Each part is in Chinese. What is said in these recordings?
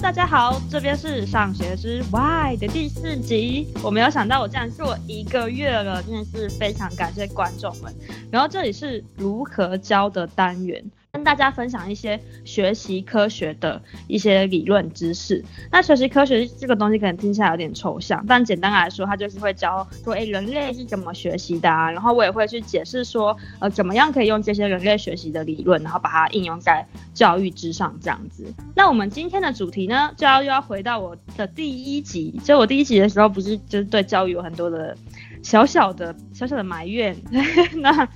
大家好，这边是上学之 Why 的第四集。我没有想到我竟然做一个月了，真的是非常感谢观众们。然后这里是如何教的单元。跟大家分享一些学习科学的一些理论知识。那学习科学这个东西可能听起来有点抽象，但简单来说，它就是会教说，诶，人类是怎么学习的啊？然后我也会去解释说，呃，怎么样可以用这些人类学习的理论，然后把它应用在教育之上这样子。那我们今天的主题呢，就要又要回到我的第一集。就我第一集的时候，不是就是对教育有很多的小小的小小的埋怨，那。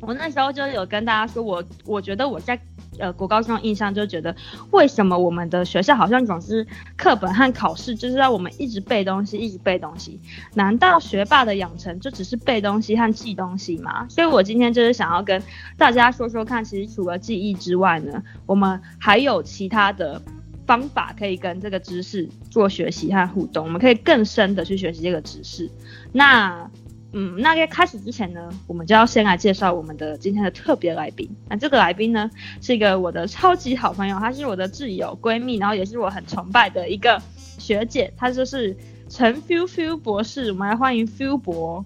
我那时候就有跟大家说我，我觉得我在呃国高中的印象就觉得，为什么我们的学校好像总是课本和考试就是让我们一直背东西，一直背东西？难道学霸的养成就只是背东西和记东西吗？所以我今天就是想要跟大家说说看，其实除了记忆之外呢，我们还有其他的方法可以跟这个知识做学习和互动，我们可以更深的去学习这个知识。那。嗯，那在开始之前呢，我们就要先来介绍我们的今天的特别来宾。那这个来宾呢，是一个我的超级好朋友，她是我的挚友闺蜜，然后也是我很崇拜的一个学姐，她就是陈 Feel Feel 博士。我们来欢迎 Feel 博。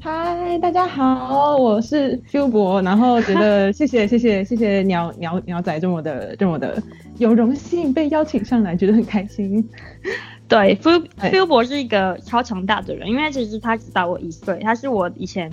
嗨，大家好，我是 Feel 博。然后觉得谢谢谢谢谢谢鸟鸟鸟仔这么的这么的有荣幸被邀请上来，觉得很开心。对 Feel 博是一个超强大的人，因为其实他只大我一岁，他是我以前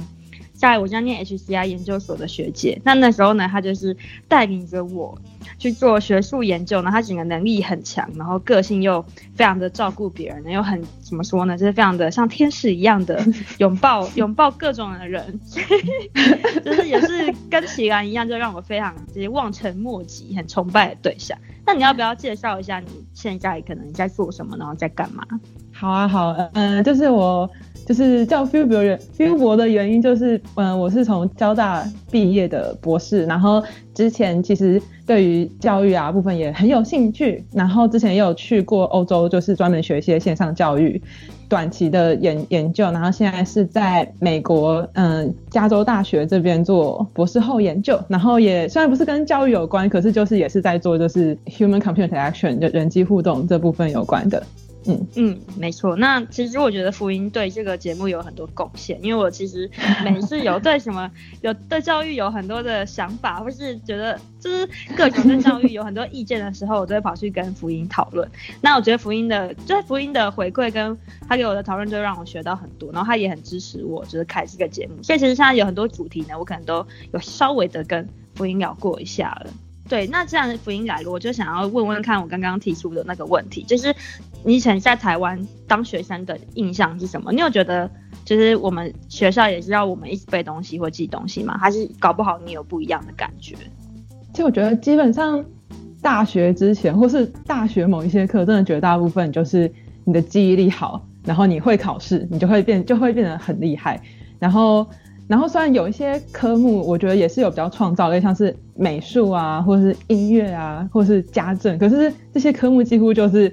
在我家念 HCI 研究所的学姐。那那时候呢，她就是带领着我去做学术研究，然后他整个能力很强，然后个性又非常的照顾别人，又很怎么说呢，就是非常的像天使一样的 拥抱拥抱各种的人，就是也是跟齐兰一样，就让我非常就是望尘莫及，很崇拜的对象。那你要不要介绍一下你现在可能在做什么，然后在干嘛？好啊，好，嗯、呃，就是我就是叫 Feel 博的 Feel 博的原因就是，嗯、我是从交大毕业的博士，然后之前其实对于教育啊部分也很有兴趣，然后之前也有去过欧洲，就是专门学一些线上教育。短期的研研究，然后现在是在美国，嗯，加州大学这边做博士后研究，然后也虽然不是跟教育有关，可是就是也是在做就是 human computer interaction 就人机互动这部分有关的。嗯嗯，没错。那其实我觉得福音对这个节目有很多贡献，因为我其实每次有对什么有对教育有很多的想法，或是觉得就是各种对教育有很多意见的时候，我都会跑去跟福音讨论。那我觉得福音的就是福音的回馈跟他给我的讨论，就让我学到很多。然后他也很支持我，就是开这个节目。所以其实现在有很多主题呢，我可能都有稍微的跟福音聊过一下了。对，那这样福音来了，我就想要问问看我刚刚提出的那个问题，就是你以前在台湾当学生的印象是什么？你有觉得就是我们学校也是要我们一直背东西或记东西吗？还是搞不好你有不一样的感觉？其实我觉得基本上大学之前或是大学某一些课，真的绝大部分就是你的记忆力好，然后你会考试，你就会变就会变得很厉害，然后。然后虽然有一些科目，我觉得也是有比较创造类，像是美术啊，或者是音乐啊，或者是家政，可是这些科目几乎就是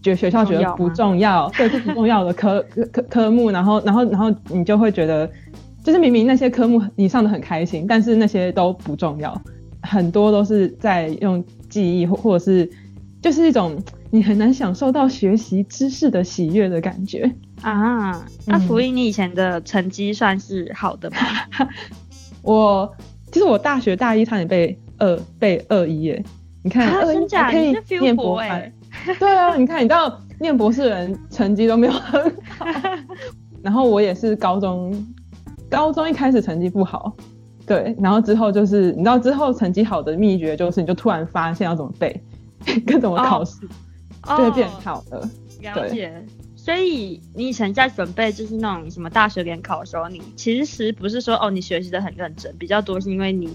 觉得学校觉得不重要，对，是不重要的科科 科目。然后，然后，然后你就会觉得，就是明明那些科目你上的很开心，但是那些都不重要，很多都是在用记忆或或者是就是一种你很难享受到学习知识的喜悦的感觉。啊，那福音，你以前的成绩算是好的吗？嗯、我其实我大学大一差点被二被二一耶，你看二一还可以念博哎，对啊，你看你知道念博士的人成绩都没有很好，然后我也是高中高中一开始成绩不好，对，然后之后就是你知道之后成绩好的秘诀就是你就突然发现要怎么背，跟怎么考试，就会变好的，了解。所以你以前在准备就是那种什么大学联考的时候，你其实不是说哦你学习的很认真，比较多是因为你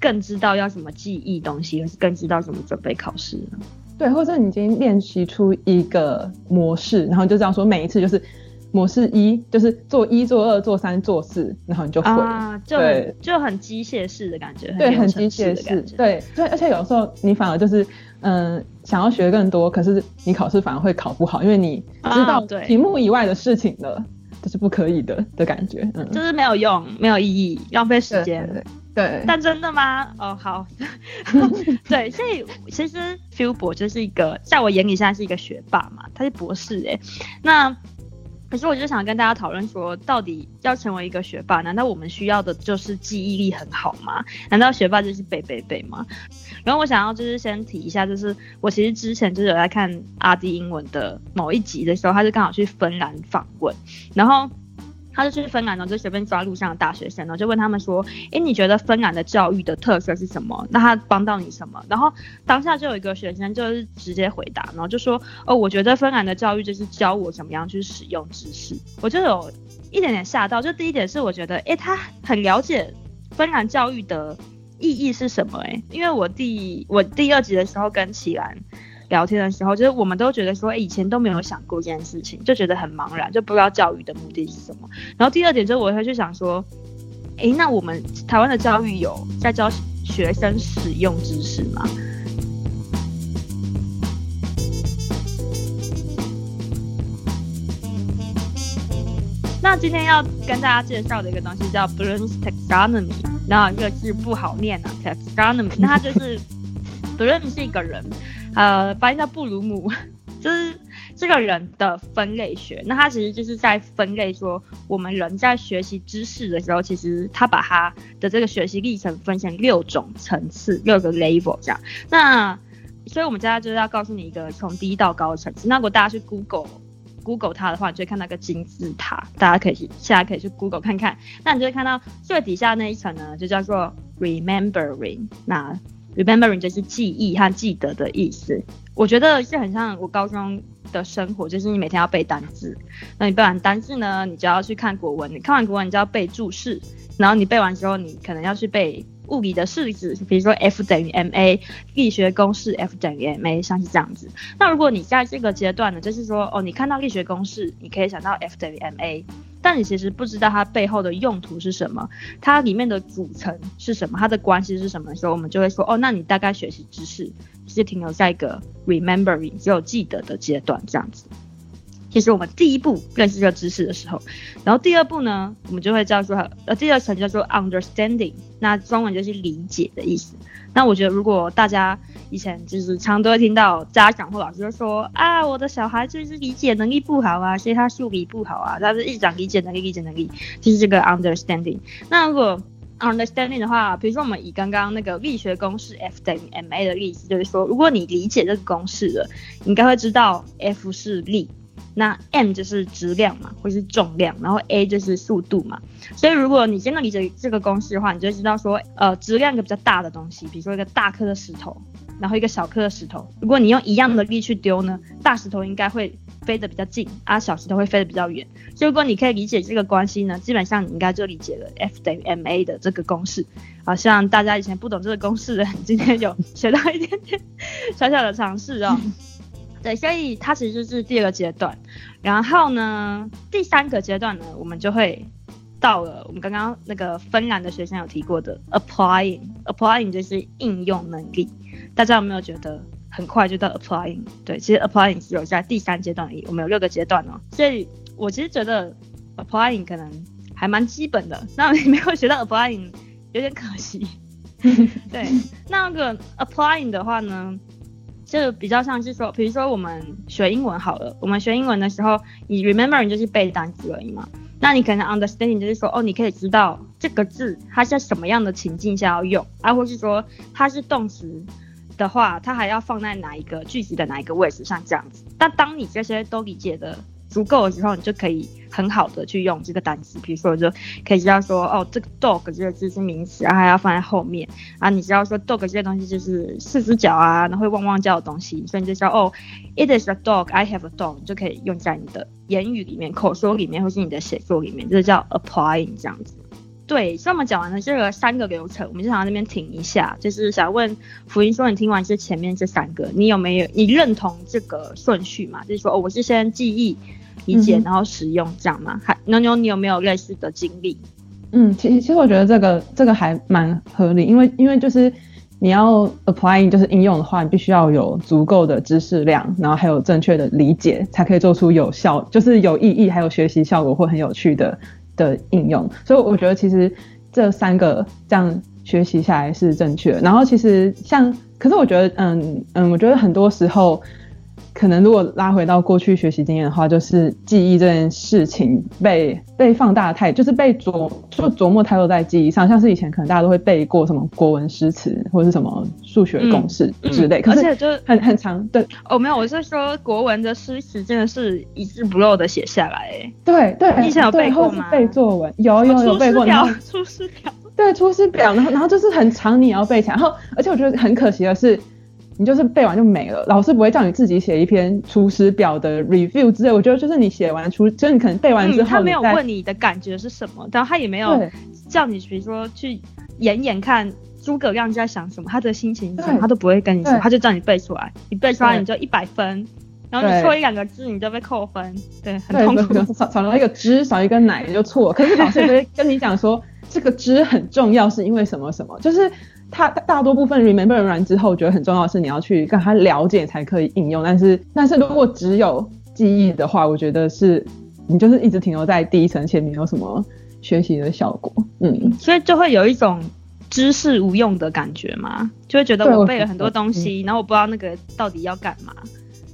更知道要什么记忆东西，更知道怎么准备考试呢？对，或者你已经练习出一个模式，然后就这样说每一次就是模式一，就是做一做二做三做四，然后你就会了，啊，就就很机械式的感觉，对，很机械式，对，对，而且有时候你反而就是。嗯，想要学更多，可是你考试反而会考不好，因为你知道题目以外的事情了。这是不可以的的感觉，嗯，就是没有用，没有意义，浪费时间。对，对，对，但真的吗？哦，好，对，所以其实 Philip 就是一个，在我眼里现在是一个学霸嘛，他是博士哎，那。可是我就想跟大家讨论说，到底要成为一个学霸，难道我们需要的就是记忆力很好吗？难道学霸就是背背背吗？然后我想要就是先提一下，就是我其实之前就是有在看阿迪英文的某一集的时候，他就刚好去芬兰访问，然后。他就去芬兰呢，就随便抓路上的大学生，然后就问他们说：“哎，你觉得芬兰的教育的特色是什么？那他帮到你什么？”然后当下就有一个学生就是直接回答，然后就说：“哦，我觉得芬兰的教育就是教我怎么样去使用知识。”我就有一点点吓到。就第一点是我觉得，哎，他很了解芬兰教育的意义是什么？哎，因为我第我第二集的时候跟齐兰。聊天的时候，就是我们都觉得说，以前都没有想过这件事情，就觉得很茫然，就不知道教育的目的是什么。然后第二点就是，我会去想说，哎，那我们台湾的教育有在教学生使用知识吗？那今天要跟大家介绍的一个东西叫 Bloom's Taxonomy，然后这个字不好念啊，Taxonomy，那他就是 Bloom 是一个人。呃，翻译叫布鲁姆，就是这个人的分类学。那他其实就是在分类说，我们人在学习知识的时候，其实他把他的这个学习历程分成六种层次，六个 level 这样。那所以我们接下来就是要告诉你一个从低到高的层次。那如果大家去 Google Google 它的话，你就会看到个金字塔，大家可以去现在可以去 Google 看看。那你就会看到最底下那一层呢，就叫做 Remembering。那 Remembering 就是记忆和记得的意思，我觉得是很像我高中的生活，就是你每天要背单字，那你背完单字呢，你就要去看国文，你看完国文你就要背注释，然后你背完之后，你可能要去背。物理的式子，比如说 F 等于 ma，力学公式 F 等于 ma，像是这样子。那如果你在这个阶段呢，就是说，哦，你看到力学公式，你可以想到 F 等于 ma，但你其实不知道它背后的用途是什么，它里面的组成是什么，它的关系是什么的时候，我们就会说，哦，那你大概学习知识是停留在一个 remembering 只有记得的阶段这样子。其实我们第一步认识这个知识的时候，然后第二步呢，我们就会叫做呃，第二层叫做 understanding，那中文就是理解的意思。那我觉得如果大家以前就是常都会听到家长或老师就说啊，我的小孩就是理解能力不好啊，所以他数理不好啊，他是一直讲理解能力，理解能力，就是这个 understanding。那如果 understanding 的话，比如说我们以刚刚那个力学公式 F 等于 ma 的例子，就是说如果你理解这个公式了，你应该会知道 F 是力。那 m 就是质量嘛，或是重量，然后 a 就是速度嘛。所以如果你真的理解这个公式的话，你就知道说，呃，质量一个比较大的东西，比如说一个大颗的石头，然后一个小颗的石头，如果你用一样的力去丢呢，大石头应该会飞得比较近，啊，小石头会飞得比较远。所以如果你可以理解这个关系呢，基本上你应该就理解了 F 等于 ma 的这个公式。好像大家以前不懂这个公式的，今天有学到一点点 小小的尝试哦。对，所以它其实是第二个阶段，然后呢，第三个阶段呢，我们就会到了我们刚刚那个芬兰的学生有提过的 applying，applying 就是应用能力。大家有没有觉得很快就到 applying？对，其实 applying 是有在第三阶段而已，我们有六个阶段哦。所以我其实觉得 applying 可能还蛮基本的，那你没有学到 applying 有点可惜。对，那个 applying 的话呢？就比较像是说，比如说我们学英文好了，我们学英文的时候，你 remember 你就是背单词而已嘛。那你可能 understanding 就是说，哦，你可以知道这个字它在什么样的情境下要用，啊，或是说它是动词的话，它还要放在哪一个句子的哪一个位置上这样子。但当你这些都理解的足够的时候，你就可以很好的去用这个单词。比如说，就可以知道说，哦，这个 dog 这个字是名词，然后还要放在后面啊。你知道说 dog 这个东西就是四只脚啊，然后会汪汪叫的东西，所以你就知道哦，it is a dog，I have a dog，你就可以用在你的言语里面、口说里面，或是你的写作里面，这叫 applying 这样子。对，所以我们讲完了这个三个流程，我们就想在那边停一下，就是想问福音说，你听完这前面这三个，你有没有你认同这个顺序吗？就是说，哦，我是先记忆。理解，然后使用这样吗？还妞妞，你有没有类似的经历？嗯，其实其实我觉得这个这个还蛮合理，因为因为就是你要 applying 就是应用的话，你必须要有足够的知识量，然后还有正确的理解，才可以做出有效，就是有意义还有学习效果或很有趣的的应用。所以我觉得其实这三个这样学习下来是正确的。然后其实像，可是我觉得，嗯嗯，我觉得很多时候。可能如果拉回到过去学习经验的话，就是记忆这件事情被被放大太，就是被琢就琢磨太多在记忆上，像是以前可能大家都会背过什么国文诗词或者是什么数学公式之类，嗯嗯、可是而且就很很长。对，哦，没有，我是说国文的诗词真的是一字不漏的写下来，哎，对对，你以前有背过吗？背作文有有有背过，然后出师表，对，出师表，然后然后就是很长，你要背起来，然后而且我觉得很可惜的是。你就是背完就没了，老师不会叫你自己写一篇出师表的 review 之类。我觉得就是你写完出，就是你可能背完之后，嗯，他没有问你的感觉是什么，然后他也没有叫你，比如说去演演看诸葛亮在想什么，他的心情是什么，他都不会跟你说，他就叫你背出来，你背出来你就一百分，然后你错一两个字你就被扣分，对，很痛苦。少少了一个汁，少一个奶就错，可是老师就会跟你讲说这个汁很重要，是因为什么什么，就是。他大多部分 remember 完之后，我觉得很重要的是你要去跟他了解才可以应用。但是，但是如果只有记忆的话，我觉得是你就是一直停留在第一层，且没有什么学习的效果。嗯，所以就会有一种知识无用的感觉嘛，就会觉得我背了很多东西，然后我不知道那个到底要干嘛。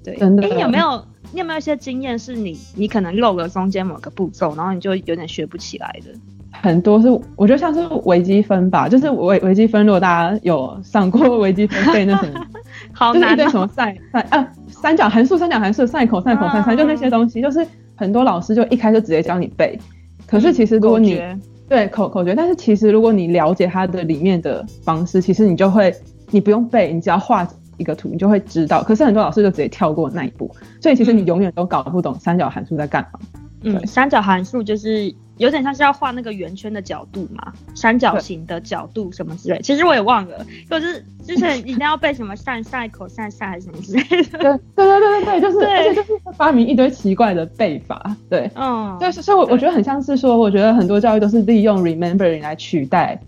对，真的。有没有你有没有一些经验是你你可能漏了中间某个步骤，然后你就有点学不起来的？很多是我觉得像是微积分吧，就是微微积分，如果大家有上过微积分背那什么，好难、喔，就是一堆什么 sin sin 啊三角函数三角函数 sin cos cos sin 就那些东西，就是很多老师就一开始就直接教你背，可是其实如果你、嗯、对口口诀，但是其实如果你了解它的里面的方式，其实你就会你不用背，你只要画一个图，你就会知道。可是很多老师就直接跳过那一步，所以其实你永远都搞不懂三角函数在干嘛。嗯，三角函数就是。有点像是要画那个圆圈的角度嘛，三角形的角度什么之类，其实我也忘了，就是之前一定要背什么 sin sin cos sin 还是什么之类的。对对对对对，就是对而且就是发明一堆奇怪的背法，对，嗯，对，所以我我觉得很像是说，我觉得很多教育都是利用 remembering 来取代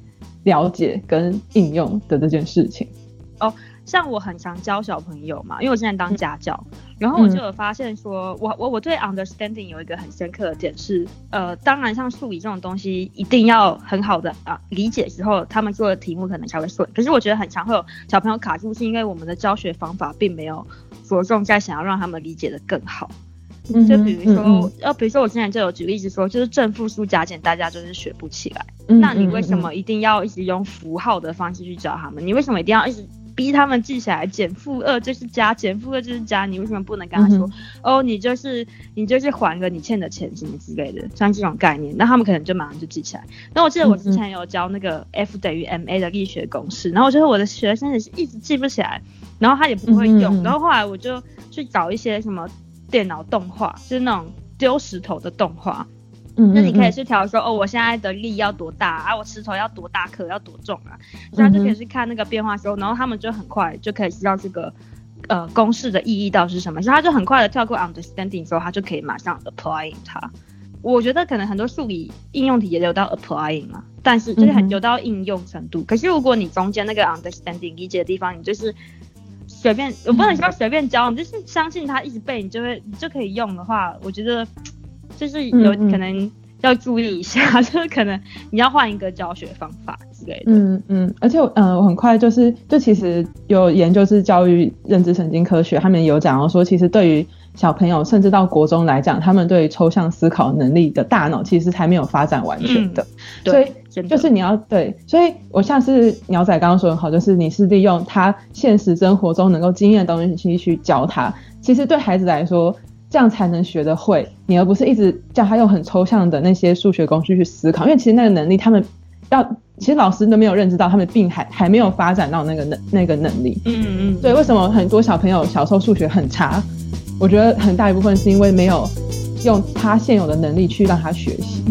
了解跟应用的这件事情。哦。像我很常教小朋友嘛，因为我现在当家教，嗯、然后我就有发现说，我我我对 understanding 有一个很深刻的点是，呃，当然像数理这种东西，一定要很好的啊理解之后，他们做的题目可能才会顺。可是我觉得很常会有小朋友卡住，是因为我们的教学方法并没有着重在想要让他们理解的更好。嗯、就比如说，呃、嗯，比如说我之前就有举例子说，就是正负数加减，大家就是学不起来。嗯、那你为什么一定要一直用符号的方式去教他们？你为什么一定要一直？逼他们记起来，减负二就是加，减负二就是加。你为什么不能跟他说，嗯、哦，你就是你就是还了你欠的钱什么之类的，像这种概念，那他们可能就马上就记起来。那我记得我之前有教那个 F 等于 ma 的力学公式，然后我觉得我的学生也是一直记不起来，然后他也不会用，嗯、然后后来我就去找一些什么电脑动画，就是那种丢石头的动画。那你可以去调说哦，我现在的力要多大啊？我石头要多大颗，要多重啊？所以他就可以去看那个变化时候，然后他们就很快就可以知道这个呃公式的意义到底是什么，所以他就很快的跳过 understanding 之后，他就可以马上 applying 它。我觉得可能很多数理应用题也有到 applying 啊，但是就是很有到应用程度。可是如果你中间那个 understanding 理解的地方，你就是随便，我不能说随便教，你就是相信他一直背，你就会你就可以用的话，我觉得。就是有可能要注意一下，嗯、就是可能你要换一个教学方法之类的。嗯嗯，而且嗯、呃，我很快就是，就其实有研究是教育认知神经科学，他们有讲到说，其实对于小朋友甚至到国中来讲，他们对于抽象思考能力的大脑其实还没有发展完全的。嗯、所以就是你要对，所以我像是鸟仔刚刚说的好，就是你是利用他现实生活中能够经验的东西去教他，其实对孩子来说。这样才能学得会，你而不是一直叫他用很抽象的那些数学工具去思考，因为其实那个能力他们要，其实老师都没有认知到他们并还还没有发展到那个能那个能力。嗯嗯。所以为什么很多小朋友小时候数学很差？我觉得很大一部分是因为没有用他现有的能力去让他学习。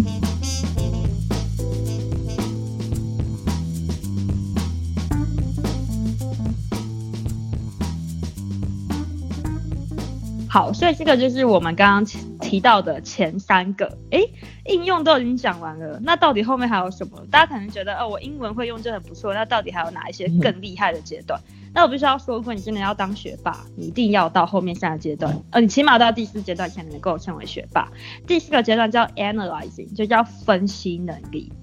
好，所以这个就是我们刚刚提到的前三个，哎，应用都已经讲完了，那到底后面还有什么？大家可能觉得，哦，我英文会用就很不错，那到底还有哪一些更厉害的阶段？那我必须要说，如果你真的要当学霸，你一定要到后面三个阶段，呃，你起码到第四阶段才能够成为学霸。第四个阶段叫 analyzing，就叫分析能力。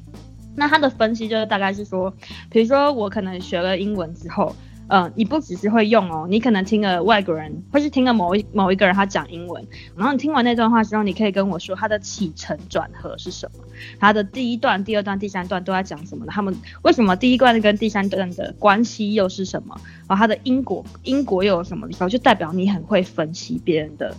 那它的分析就是大概是说，比如说我可能学了英文之后。嗯，你不只是会用哦，你可能听了外国人，或是听了某一某一个人他讲英文，然后你听完那段话之后，你可以跟我说他的起承转合是什么，他的第一段、第二段、第三段都在讲什么呢？他们为什么第一段跟第三段的关系又是什么？然后他的因果因果又有什么然后？就代表你很会分析别人的。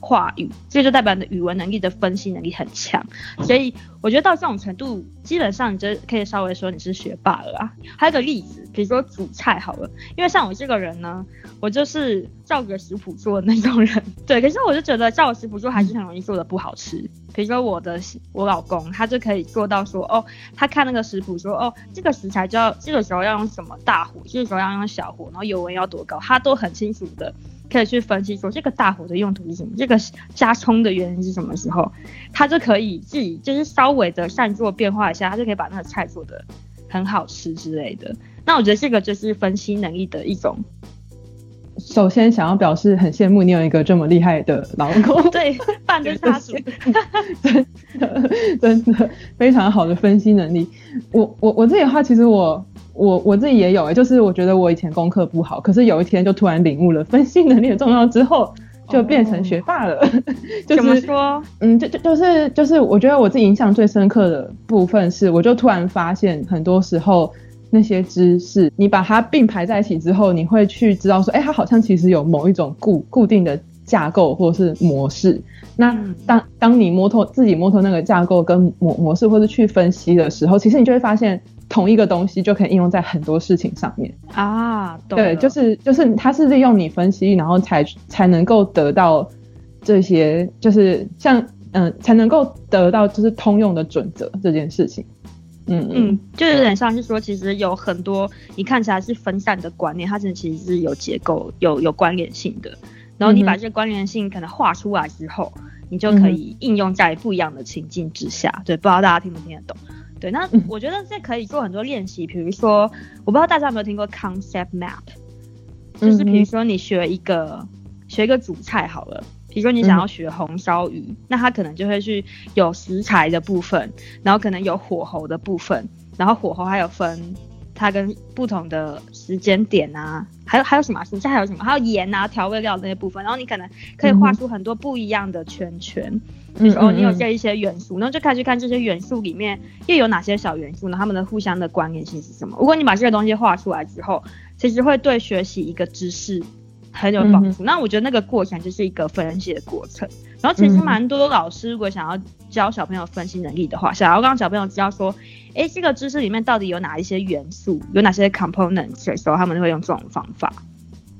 话语，这就代表你的语文能力的分析能力很强，所以我觉得到这种程度，基本上你就可以稍微说你是学霸了啊。还有个例子，比如说煮菜好了，因为像我这个人呢，我就是照着食谱做的那种人，对。可是我就觉得照食谱做还是很容易做的不好吃。比如说我的我老公，他就可以做到说，哦，他看那个食谱说，哦，这个食材就要这个时候要用什么大火，这个时候要用小火，然后油温要多高，他都很清楚的。可以去分析说这个大火的用途是什么，这个加葱的原因是什么时候，他就可以自己就是稍微的善作变化一下，他就可以把那个菜做的很好吃之类的。那我觉得这个就是分析能力的一种。首先想要表示很羡慕你有一个这么厉害的老公，对，半个杀手，真的真的非常好的分析能力。我我我自己的话，其实我。我我自己也有诶、欸，就是我觉得我以前功课不好，可是有一天就突然领悟了分析能力的重要之后，就变成学霸了。Oh. 就是、怎么说？嗯，就就就是就是，我觉得我自己印象最深刻的部分是，我就突然发现，很多时候那些知识，你把它并排在一起之后，你会去知道说，哎、欸，它好像其实有某一种固固定的架构或者是模式。那当当你摸透自己摸透那个架构跟模模式，或是去分析的时候，其实你就会发现。同一个东西就可以应用在很多事情上面啊，对，就是就是它是利用你分析，然后才才能够得到这些，就是像嗯、呃，才能够得到就是通用的准则这件事情。嗯嗯，就有点像是说，其实有很多你看起来是分散的观念，它其实是有结构、有有关联性的。然后你把这个关联性可能画出来之后，你就可以应用在不一样的情境之下。对，不知道大家听不听得懂？对，那我觉得这可以做很多练习，比如说，我不知道大家有没有听过 concept map，就是比如说你学一个学一个主菜好了，比如说你想要学红烧鱼，那它可能就会去有食材的部分，然后可能有火候的部分，然后火候还有分。它跟不同的时间点啊，还有还有什么？剩下还有什么？还有盐啊，调味料那些部分。然后你可能可以画出很多不一样的圈圈，嗯、就是哦，你有这一些元素，然后就开始看这些元素里面又有哪些小元素呢？它们的互相的关联性是什么？如果你把这个东西画出来之后，其实会对学习一个知识很有帮助。嗯、那我觉得那个过程就是一个分析的过程。然后其实蛮多老师如果想要教小朋友分析能力的话，想要让小朋友知道说，哎，这个知识里面到底有哪一些元素，有哪些 components 的时候，他们会用这种方法。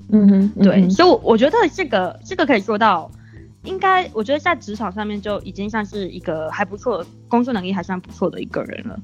嗯哼，嗯哼对，所以我觉得这个这个可以做到，应该我觉得在职场上面就已经算是一个还不错，工作能力还算不错的一个人了。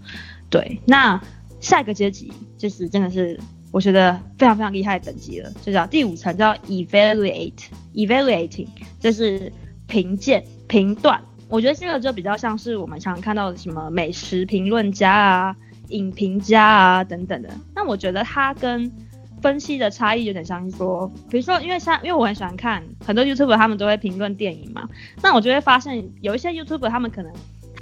对，那下一个阶级就是真的是我觉得非常非常厉害的等级了，就叫第五层叫 evaluate，evaluating，就是评鉴、评断。我觉得这个就比较像是我们常常看到的什么美食评论家啊、影评家啊等等的。那我觉得它跟分析的差异有点像是说，比如说，因为像因为我很喜欢看很多 YouTube，他们都会评论电影嘛。那我就会发现有一些 YouTube，他们可能。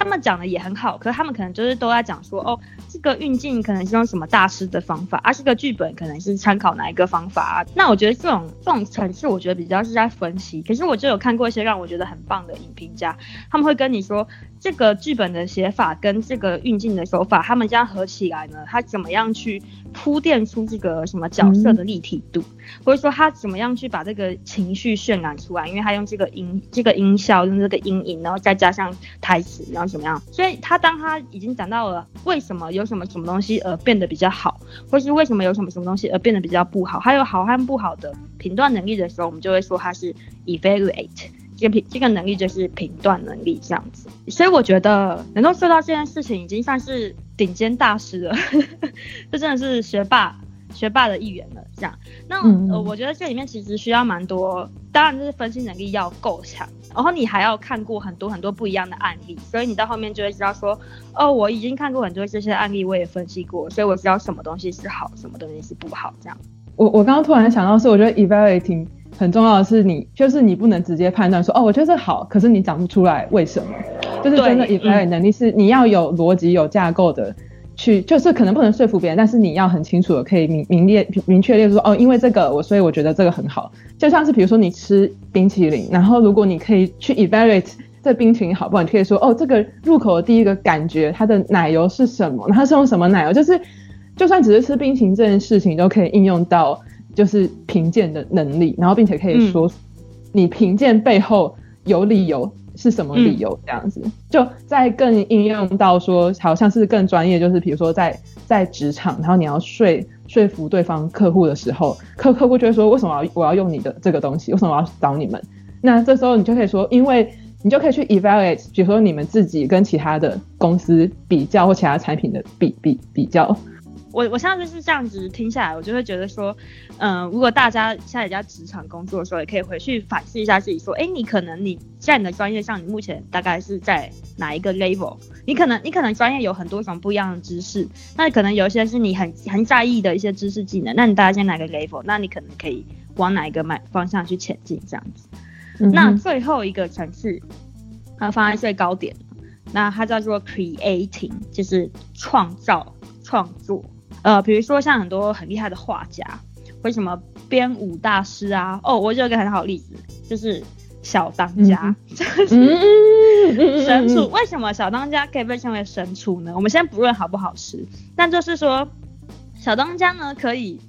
他们讲的也很好，可是他们可能就是都在讲说，哦，这个运镜可能是用什么大师的方法，而、啊、这个剧本可能是参考哪一个方法、啊。那我觉得这种这种层次，我觉得比较是在分析。可是我就有看过一些让我觉得很棒的影评家，他们会跟你说，这个剧本的写法跟这个运镜的手法，他们这样合起来呢，他怎么样去铺垫出这个什么角色的立体度，或者说他怎么样去把这个情绪渲染出来，因为他用这个音这个音效，用这个音韵，然后再加上台词，然后。怎么样？所以他当他已经讲到了为什么有什么什么东西而变得比较好，或是为什么有什么什么东西而变得比较不好，还有好和不好的评断能力的时候，我们就会说他是 evaluate 这个这个能力就是评断能力这样子。所以我觉得能够做到这件事情已经算是顶尖大师了，这真的是学霸学霸的一员了。这样，那、嗯、呃，我觉得这里面其实需要蛮多，当然就是分析能力要够强，然后你还要看过很多很多不一样的案例，所以你到后面就会知道说，哦，我已经看过很多这些案例，我也分析过，所以我知道什么东西是好，什么东西是不好。这样，我我刚刚突然想到是，我觉得 evaluating 很重要的是你，就是你不能直接判断说，哦，我觉得这好，可是你讲不出来为什么，就是真的 evaluate 能力是你要有逻辑、有架构的。去就是可能不能说服别人，但是你要很清楚的可以明明列明确列说哦，因为这个我所以我觉得这个很好。就像是比如说你吃冰淇淋，然后如果你可以去 evaluate 这冰淇淋好不好，你可以说哦，这个入口的第一个感觉它的奶油是什么，它是用什么奶油，就是就算只是吃冰淇淋这件事情都可以应用到就是评鉴的能力，然后并且可以说你评鉴背后有理由。是什么理由这样子？嗯、就在更应用到说，好像是更专业，就是比如说在在职场，然后你要说说服对方客户的时候，客客户就会说，为什么我要我要用你的这个东西？为什么我要找你们？那这时候你就可以说，因为你就可以去 evaluate，比如说你们自己跟其他的公司比较，或其他产品的比比比较。我我现在就是这样子听下来，我就会觉得说，嗯、呃，如果大家现在在职场工作的时候，也可以回去反思一下自己，说，哎，你可能你在你的专业上，你目前大概是在哪一个 level？你可能你可能专业有很多种不一样的知识，那可能有一些是你很很在意的一些知识技能，那你大概在哪个 level？那你可能可以往哪一个方方向去前进这样子。嗯、那最后一个层次，它放在最高点，那它叫做 creating，就是创造创作。呃，比如说像很多很厉害的画家，为什么编舞大师啊？哦，我就有一个很好的例子，就是小当家，就是神厨。为什么小当家可以被称为神厨呢？我们先不论好不好吃，但就是说，小当家呢，可以，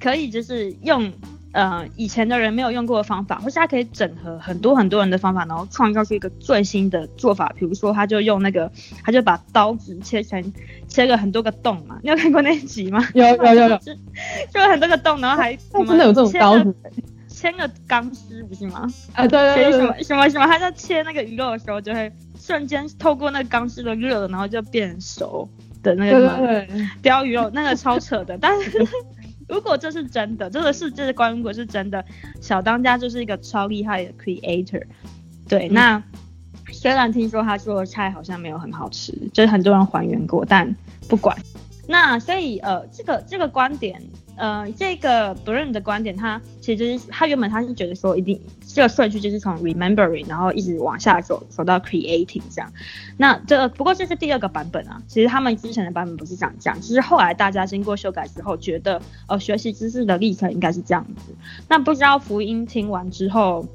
可以就是用。呃，以前的人没有用过的方法，或是他可以整合很多很多人的方法，然后创造出一个最新的做法。比如说，他就用那个，他就把刀子切成切了很多个洞嘛。你有看过那一集吗？有有有有，就 很多个洞，然后还真的有这种刀子，切个钢丝不是吗？啊对对对，什么什么什么，他在切那个鱼肉的时候，就会瞬间透过那个钢丝的热，然后就变熟的那个什么鲷鱼肉，那个超扯的，但是。如果这是真的，这个是这个观，如果是真的，小当家就是一个超厉害的 creator。对，嗯、那虽然听说他做的菜好像没有很好吃，就是很多人还原过，但不管。那所以呃，这个这个观点。呃，这个 Brun 的观点，他其实他原本他是觉得说，一定这个顺序就是从 remembering，然后一直往下走，走到 creating 这样。那这不过这是第二个版本啊，其实他们之前的版本不是这样讲，其实后来大家经过修改之后，觉得呃学习知识的历程应该是这样子。那不知道福音听完之后，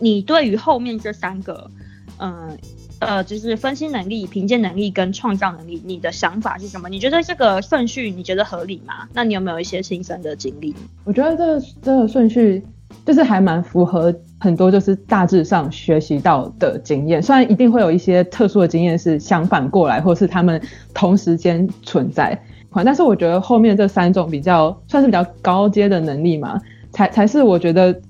你对于后面这三个，嗯、呃，就是分析能力、评鉴能力跟创造能力，你的想法是什么？你觉得这个顺序你觉得合理吗？那你有没有一些亲身的经历？我觉得这个这个顺序就是还蛮符合很多就是大致上学习到的经验，虽然一定会有一些特殊的经验是相反过来，或是他们同时间存在，但是我觉得后面这三种比较算是比较高阶的能力嘛，才才是我觉得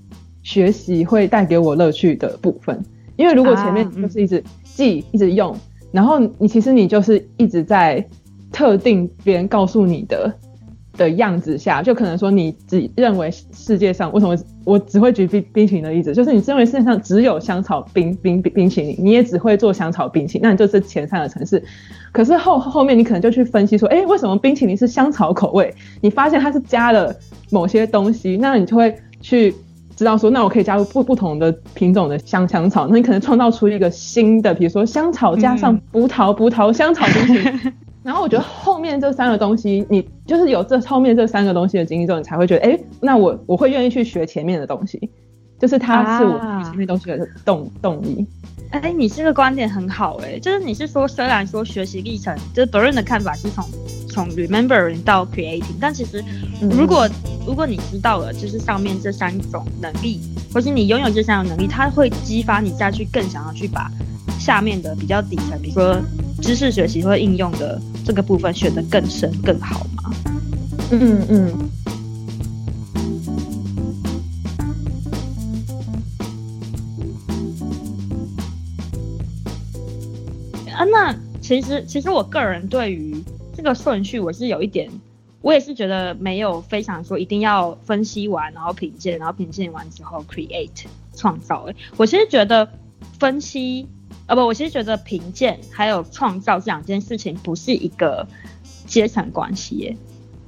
学习会带给我乐趣的部分，因为如果前面就是一直。记一直用，然后你其实你就是一直在特定别人告诉你的的样子下，就可能说你只认为世界上为什么我只会举冰冰淇淋的例子，就是你认为世界上只有香草冰 冰冰冰淇淋，你也只会做香草冰淇淋，那你就是前三个城市。可是后后面你可能就去分析说，哎，为什么冰淇淋是香草口味？你发现它是加了某些东西，那你就会去。知道说，那我可以加入不不同的品种的香香草，那你可能创造出一个新的，比如说香草加上葡萄，嗯、葡萄香草东西。然后我觉得后面这三个东西，你就是有这后面这三个东西的经历之后，你才会觉得，哎，那我我会愿意去学前面的东西，就是它是我前面东西的动、啊、动力。哎，你这个观点很好哎、欸，就是你是说，虽然说学习历程，就是 Brune 的看法是从从 remembering 到 creating，但其实如果、嗯、如果你知道了，就是上面这三种能力，或是你拥有这三种能力，它会激发你再去更想要去把下面的比较底层，比如说知识学习或应用的这个部分学得更深更好吗？嗯嗯。啊，那其实其实我个人对于这个顺序我是有一点我也是觉得没有非常说一定要分析完，然后评鉴，然后评鉴完之后 create 创造。我其实觉得分析，呃不，我其实觉得评鉴还有创造这两件事情不是一个阶层关系。哎，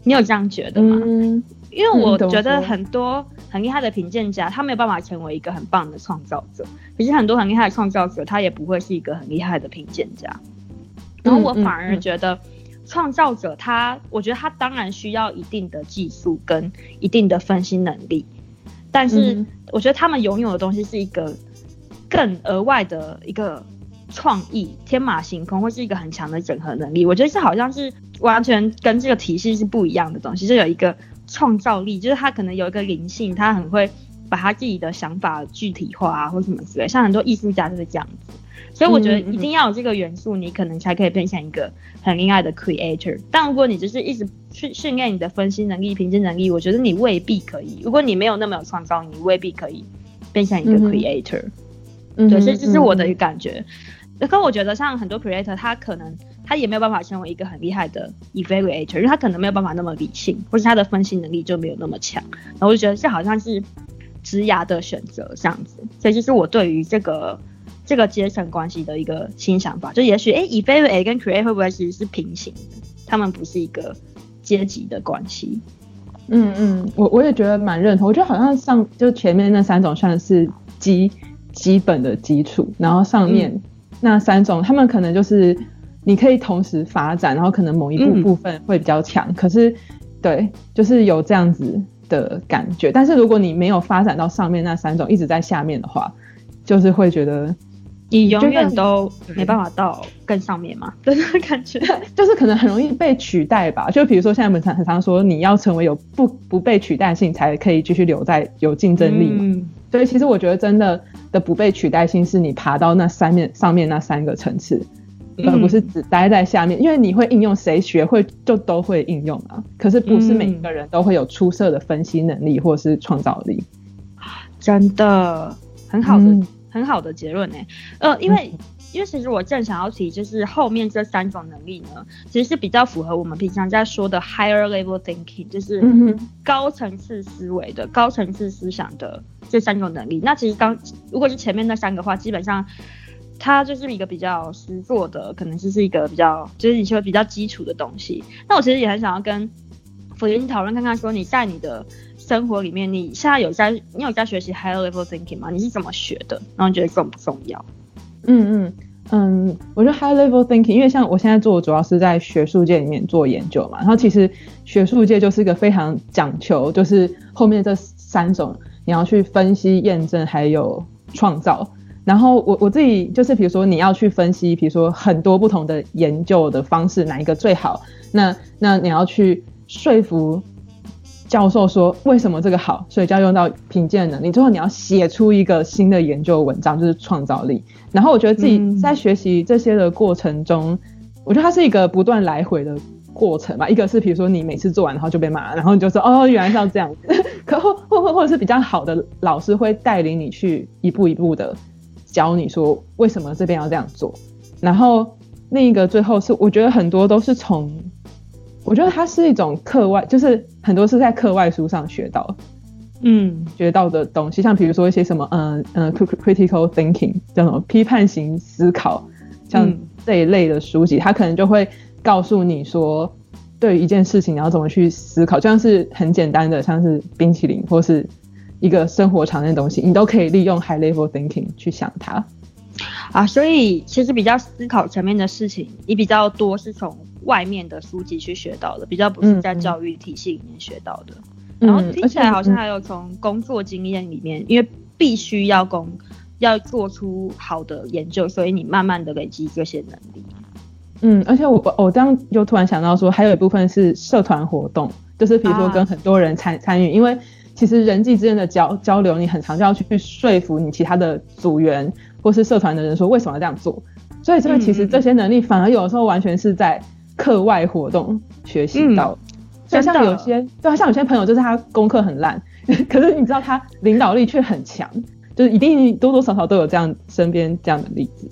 你有这样觉得吗？嗯，因为我觉得很多很厉害的评鉴家，他没有办法成为一个很棒的创造者。可是很多很厉害的创造者，他也不会是一个很厉害的评鉴家。然后我反而觉得。创造者他，我觉得他当然需要一定的技术跟一定的分析能力，但是我觉得他们拥有的东西是一个更额外的一个创意，天马行空，或是一个很强的整合能力。我觉得这好像是完全跟这个体系是不一样的东西，就有一个创造力，就是他可能有一个灵性，他很会把他自己的想法具体化啊，或什么之类，像很多艺术家就是这样子。所以我觉得一定要有这个元素，你可能才可以变成一个很厉害的 creator。但如果你只是一直去训练你的分析能力、评鉴能力，我觉得你未必可以。如果你没有那么有创造，你未必可以变成一个 creator。嗯，对，所以这是我的一个感觉。可我觉得像很多 creator，他可能他也没有办法成为一个很厉害的 evaluator，因为他可能没有办法那么理性，或是他的分析能力就没有那么强。然后我就觉得这好像是职涯的选择这样子。所以就是我对于这个。这个阶层关系的一个新想法，就也许哎，evaluate 跟 create 会不会其实是平行的？他们不是一个阶级的关系。嗯嗯，我我也觉得蛮认同。我觉得好像上就前面那三种算是基基本的基础，然后上面那三种，他们可能就是你可以同时发展，然后可能某一部部分会比较强。嗯、可是对，就是有这样子的感觉。但是如果你没有发展到上面那三种，一直在下面的话，就是会觉得。你永远都没办法到更上面嘛？对，感觉 就是可能很容易被取代吧。就比如说现在我们常很常说，你要成为有不不被取代性，才可以继续留在有竞争力嘛。嗯、所以其实我觉得真的的不被取代性，是你爬到那三面上面那三个层次，嗯、而不是只待在下面。因为你会应用，谁学会就都会应用啊。可是不是每一个人都会有出色的分析能力或是创造力。真的很好的。嗯很好的结论呢，呃，因为因为其实我正想要提，就是后面这三种能力呢，其实是比较符合我们平常在说的 higher level thinking，就是高层次思维的、高层次思想的这三种能力。那其实刚如果是前面那三个话，基本上它就是一个比较实作的，可能就是一个比较就是你说比较基础的东西。那我其实也很想要跟弗林讨论看看，说你在你的。生活里面，你现在有在你有在学习 high level thinking 吗？你是怎么学的？然后你觉得重不重要？嗯嗯嗯，我觉得 high level thinking，因为像我现在做的主要是在学术界里面做研究嘛，然后其实学术界就是一个非常讲求，就是后面这三种你要去分析、验证还有创造。然后我我自己就是，比如说你要去分析，比如说很多不同的研究的方式哪一个最好，那那你要去说服。教授说：“为什么这个好？所以就要用到评鉴的能力。最后你要写出一个新的研究文章，就是创造力。然后我觉得自己在学习这些的过程中，嗯、我觉得它是一个不断来回的过程吧。一个是比如说你每次做完然后就被骂，然后你就说哦，原来是要这样子。可或或或或者是比较好的老师会带领你去一步一步的教你说为什么这边要这样做。然后另一个最后是我觉得很多都是从。”我觉得它是一种课外，就是很多是在课外书上学到，嗯，学到的东西，像比如说一些什么，嗯嗯，critical thinking，叫什么批判型思考，像这一类的书籍，它可能就会告诉你说，对于一件事情你要怎么去思考，就像是很简单的，像是冰淇淋或是一个生活常见的东西，你都可以利用 high level thinking 去想它。啊，所以其实比较思考层面的事情，也比较多是从外面的书籍去学到的，比较不是在教育体系里面学到的。嗯、然后听起来好像还有从工作经验里面，嗯、因为必须要工要做出好的研究，所以你慢慢的累积这些能力。嗯，而且我我这样就突然想到说，还有一部分是社团活动，就是比如说跟很多人参参与，因为其实人际之间的交交流，你很常就要去说服你其他的组员。或是社团的人说，为什么要这样做？所以这个其实这些能力反而有的时候完全是在课外活动学习到。就、嗯、像有些对啊，像有些朋友就是他功课很烂，可是你知道他领导力却很强，就是一定多多少少都有这样身边这样的例子。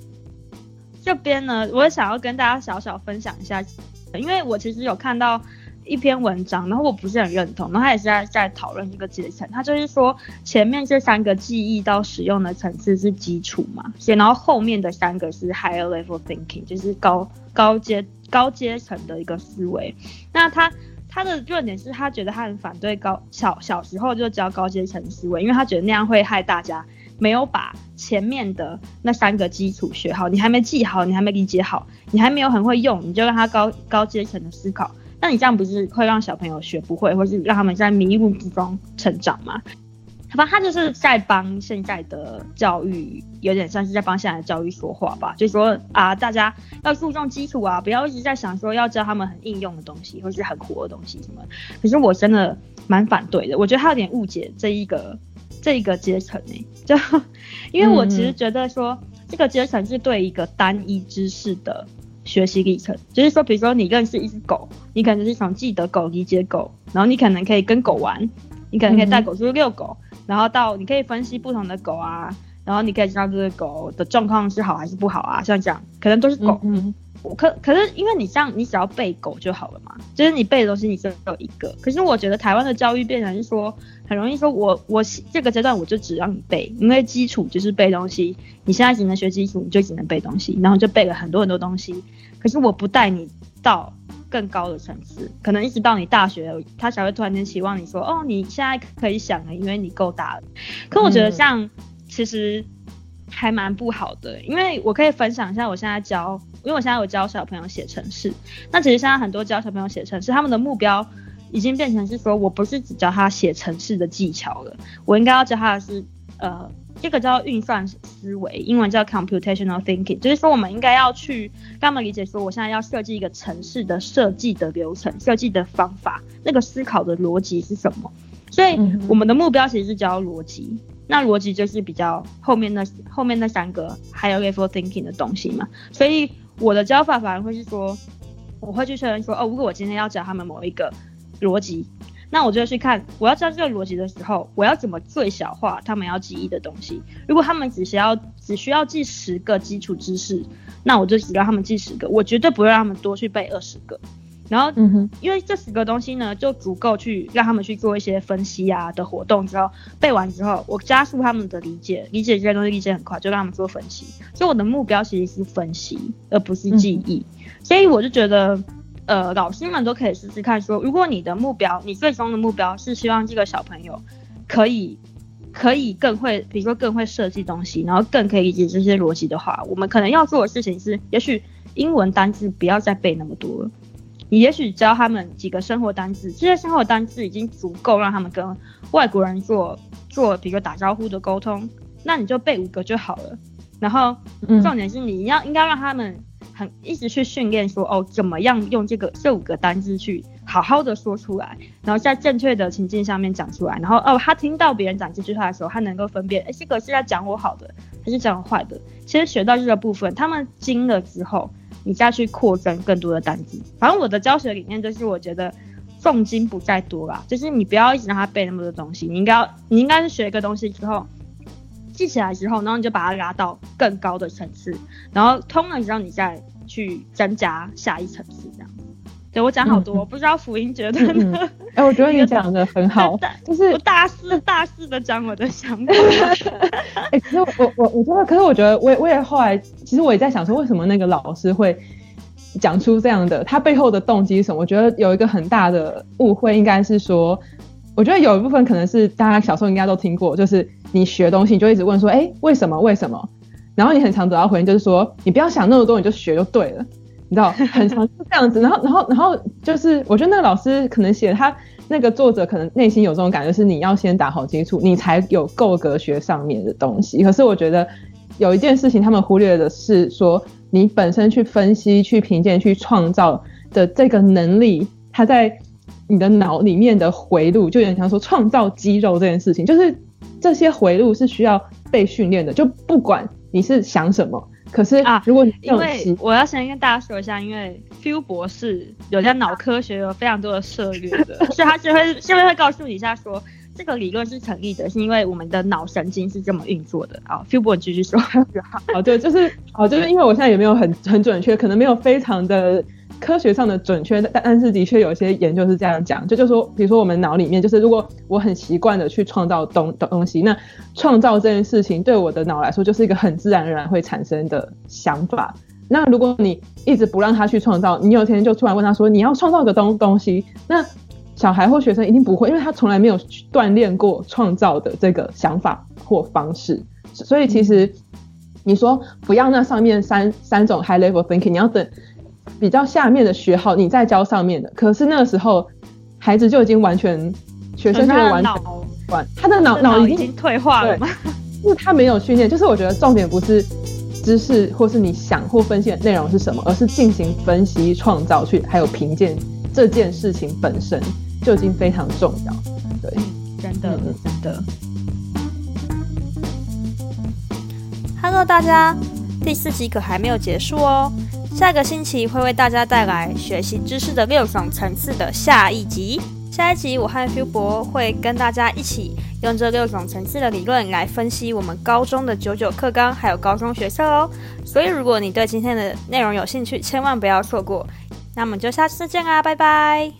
这边呢，我也想要跟大家小小分享一下，因为我其实有看到。一篇文章，然后我不是很认同，然后他也是在在讨论这个阶层，他就是说前面这三个记忆到使用的层次是基础嘛，所以然后后面的三个是 higher level thinking，就是高高阶高阶层的一个思维。那他他的论点是他觉得他很反对高小小时候就教高阶层思维，因为他觉得那样会害大家没有把前面的那三个基础学好，你还没记好，你还没理解好，你还没有很会用，你就让他高高阶层的思考。那你这样不是会让小朋友学不会，或是让他们在迷雾之中成长吗？好吧，他就是在帮现在的教育，有点像是在帮现在的教育说话吧，就是说啊，大家要注重基础啊，不要一直在想说要教他们很应用的东西，或是很活的东西什么。可是我真的蛮反对的，我觉得他有点误解这一个这一个阶层诶，就因为我其实觉得说、这个阶层是对一个单一知识的。学习历程，就是说，比如说你认识一只狗，你可能是想记得狗、理解狗，然后你可能可以跟狗玩，你可能可以带狗出去遛狗，然后到你可以分析不同的狗啊，然后你可以知道这个狗的状况是好还是不好啊，像这样，可能都是狗。我可可是因为你这样，你只要背狗就好了嘛，就是你背的东西你只有一个。可是我觉得台湾的教育变成是说，很容易说我我这个阶段我就只让你背，因为基础就是背东西，你现在只能学基础，你就只能背东西，然后就背了很多很多东西。可是我不带你到更高的层次，可能一直到你大学，他才会突然间期望你说，哦，你现在可以想了，因为你够大了。可我觉得像其实。还蛮不好的，因为我可以分享一下，我现在教，因为我现在有教小朋友写程式。那其实现在很多教小朋友写程式，他们的目标已经变成是说，我不是只教他写程式的技巧了，我应该要教他的是，呃，这个叫运算思维，英文叫 computational thinking，就是说我们应该要去让他们理解说，我现在要设计一个程式的设计的流程、设计的方法，那个思考的逻辑是什么？所以我们的目标其实是教逻辑。那逻辑就是比较后面那后面那三个 higher level thinking 的东西嘛，所以我的教法反而会是说，我会去确认说，哦，如果我今天要教他们某一个逻辑，那我就去看我要教这个逻辑的时候，我要怎么最小化他们要记忆的东西。如果他们只需要只需要记十个基础知识，那我就只让他们记十个，我绝对不会让他们多去背二十个。然后，嗯哼，因为这十个东西呢，就足够去让他们去做一些分析啊的活动。之后背完之后，我加速他们的理解，理解这些东西理解很快，就让他们做分析。所以我的目标其实是分析，而不是记忆。嗯、所以我就觉得，呃，老师们都可以试试看说，说如果你的目标，你最终的目标是希望这个小朋友可以可以更会，比如说更会设计东西，然后更可以理解这些逻辑的话，我们可能要做的事情是，也许英文单字不要再背那么多了。你也许教他们几个生活单字，这些生活单字已经足够让他们跟外国人做做，比如打招呼的沟通，那你就背五个就好了。然后重点是你要应该让他们很一直去训练说，哦，怎么样用这个这五个单字去好好的说出来，然后在正确的情境下面讲出来，然后哦，他听到别人讲这句话的时候，他能够分辨，哎，这个是在讲我好的还是讲我坏的。其实学到这个部分，他们精了之后。你再去扩增更多的单子，反正我的教学理念就是，我觉得重金不在多啦，就是你不要一直让他背那么多东西，你应该要，你应该是学一个东西之后记起来之后，然后你就把它拉到更高的层次，然后通了之后你再去增加下一层次这样。对，我讲好多，嗯、我不知道福音觉得呢？哎、嗯嗯欸，我觉得你讲的很好，就是我大肆大肆的讲我的想法。哎、欸，可是我我我觉得，可是我觉得我也我也后来，其实我也在想说，为什么那个老师会讲出这样的？他背后的动机是什么？我觉得有一个很大的误会，应该是说，我觉得有一部分可能是大家小时候应该都听过，就是你学东西你就一直问说，哎、欸，为什么？为什么？然后你很常得到回应就是说，你不要想那么多，你就学就对了。你知道，很常是这样子，然后，然后，然后就是，我觉得那个老师可能写他那个作者可能内心有这种感觉，是你要先打好基础，你才有够格学上面的东西。可是我觉得有一件事情他们忽略的是说，你本身去分析、去评鉴、去创造的这个能力，它在你的脑里面的回路，就有点像说创造肌肉这件事情，就是这些回路是需要被训练的，就不管你是想什么。可是啊，如果你因为我要先跟大家说一下，因为 Phil 博士有在脑科学有非常多的涉猎的，所以他就会就会会告诉你一下说，这个理论是成立的，是因为我们的脑神经是这么运作的。啊，Phil 博士继续说。好，对，就是哦，就是因为我现在也没有很很准确，可能没有非常的科学上的准确，但但是的确有一些研究是这样讲，就就说，比如说我们脑里面，就是如果我很习惯的去创造东东西，那创造这件事情对我的脑来说就是一个很自然而然会产生的想法。那如果你一直不让他去创造，你有一天就突然问他说你要创造个东东西，那小孩或学生一定不会，因为他从来没有锻炼过创造的这个想法或方式。所以其实你说不要那上面三三种 high level thinking，你要等比较下面的学好，你再教上面的。可是那个时候孩子就已经完全，学生就会完全完，他的脑脑已经退化了是他没有训练。就是我觉得重点不是知识或是你想或分析的内容是什么，而是进行分析、创造去还有评鉴这件事情本身就已经非常重要。对，真的，嗯、真的。Hello，大家，第四集可还没有结束哦。下个星期会为大家带来学习知识的六种层次的下一集。下一集我和 Phil 博会跟大家一起用这六种层次的理论来分析我们高中的九九课纲，还有高中学测哦。所以如果你对今天的内容有兴趣，千万不要错过。那我们就下次见啦，拜拜。